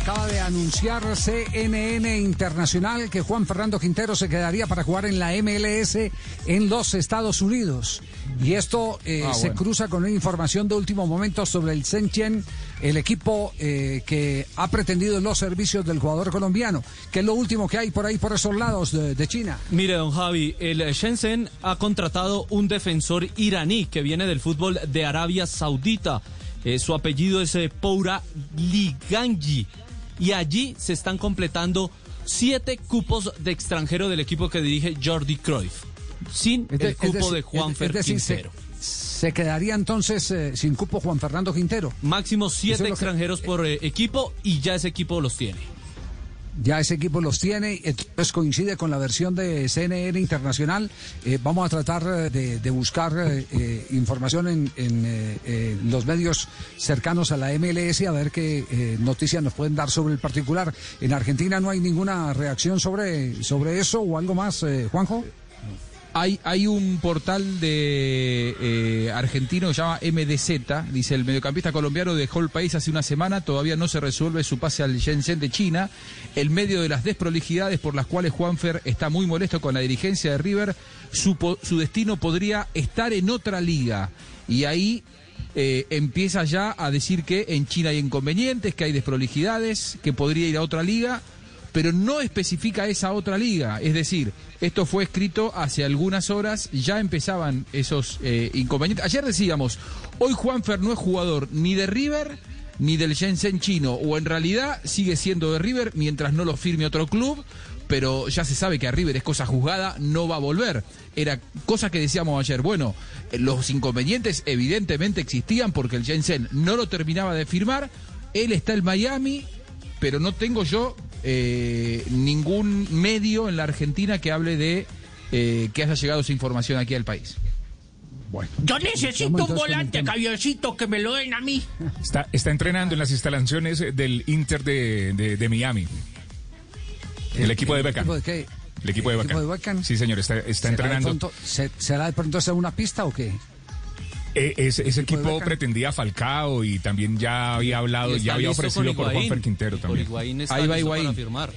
acaba de anunciar CNN Internacional que Juan Fernando Quintero se quedaría para jugar en la MLS en los Estados Unidos. Y esto eh, Ah, se bueno. cruza con una información de último momento sobre el Shenzhen, el equipo eh, que ha pretendido los servicios del jugador colombiano, que es lo último que hay por ahí, por esos lados de, de China. Mire, don Javi, el Shenzhen ha contratado un defensor iraní que viene del fútbol de Arabia Saudita. Eh, su apellido es Poura Liganji. Y allí se están completando siete cupos de extranjero del equipo que dirige Jordi Cruyff. Sin Es de- el cupo decir- de decir, se- Quintero. Se, quedaría entonces eh, sin cupo Juan Fernando Quintero. Máximo siete es lo que- extranjeros por eh, equipo y ya ese equipo los tiene. Ya ese equipo los tiene, entonces coincide con la versión de CNN Internacional. Eh, vamos a tratar eh, de, buscar eh, eh, información en, en, los medios cercanos a la MLS a ver qué noticias nos pueden dar sobre el particular. En Argentina no hay ninguna reacción sobre, sobre eso o algo más, Juanjo. Hay, hay un portal de eh, argentino que se llama MDZ, dice el mediocampista colombiano dejó el país hace una semana, todavía no se resuelve su pase al Shenzhen de China, en medio de las desprolijidades por las cuales Juanfer está muy molesto con la dirigencia de River, su, su destino podría estar en otra liga y ahí eh, empieza ya a decir que en China hay inconvenientes, que hay desprolijidades, que podría ir a otra liga pero no especifica esa otra liga. Es decir, esto fue escrito hace algunas horas, ya empezaban esos eh, inconvenientes. Ayer decíamos, hoy Juanfer no es jugador ni de River ni del Shenzhen chino, o en realidad sigue siendo de River mientras no lo firme otro club, pero ya se sabe que a River es cosa juzgada, no va a volver. Era cosa que decíamos ayer, bueno, eh, los inconvenientes evidentemente existían porque el Shenzhen no lo terminaba de firmar, él está en Miami, pero no tengo yo eh, ningún medio en la Argentina que hable de eh, que haya llegado esa información aquí al país. Bueno. Yo necesito un el volante, cabioncito, que me lo den a mí. Está, está entrenando en las instalaciones del Inter de, de- de Miami. El, equipo de Beckham. ¿Equipo de qué? El equipo de ¿El Beckham. equipo de Beckham? Sí, señor, está, está ¿Será de entrenando. pronto- se- ¿Será de pronto esa una pista o qué? Eh, ese, ese equipo pretendía Falcao y también ya había hablado, ya había ofrecido por. Juanfer Quintero Por también. Higuaín está Ahí va Higuaín. para firmar.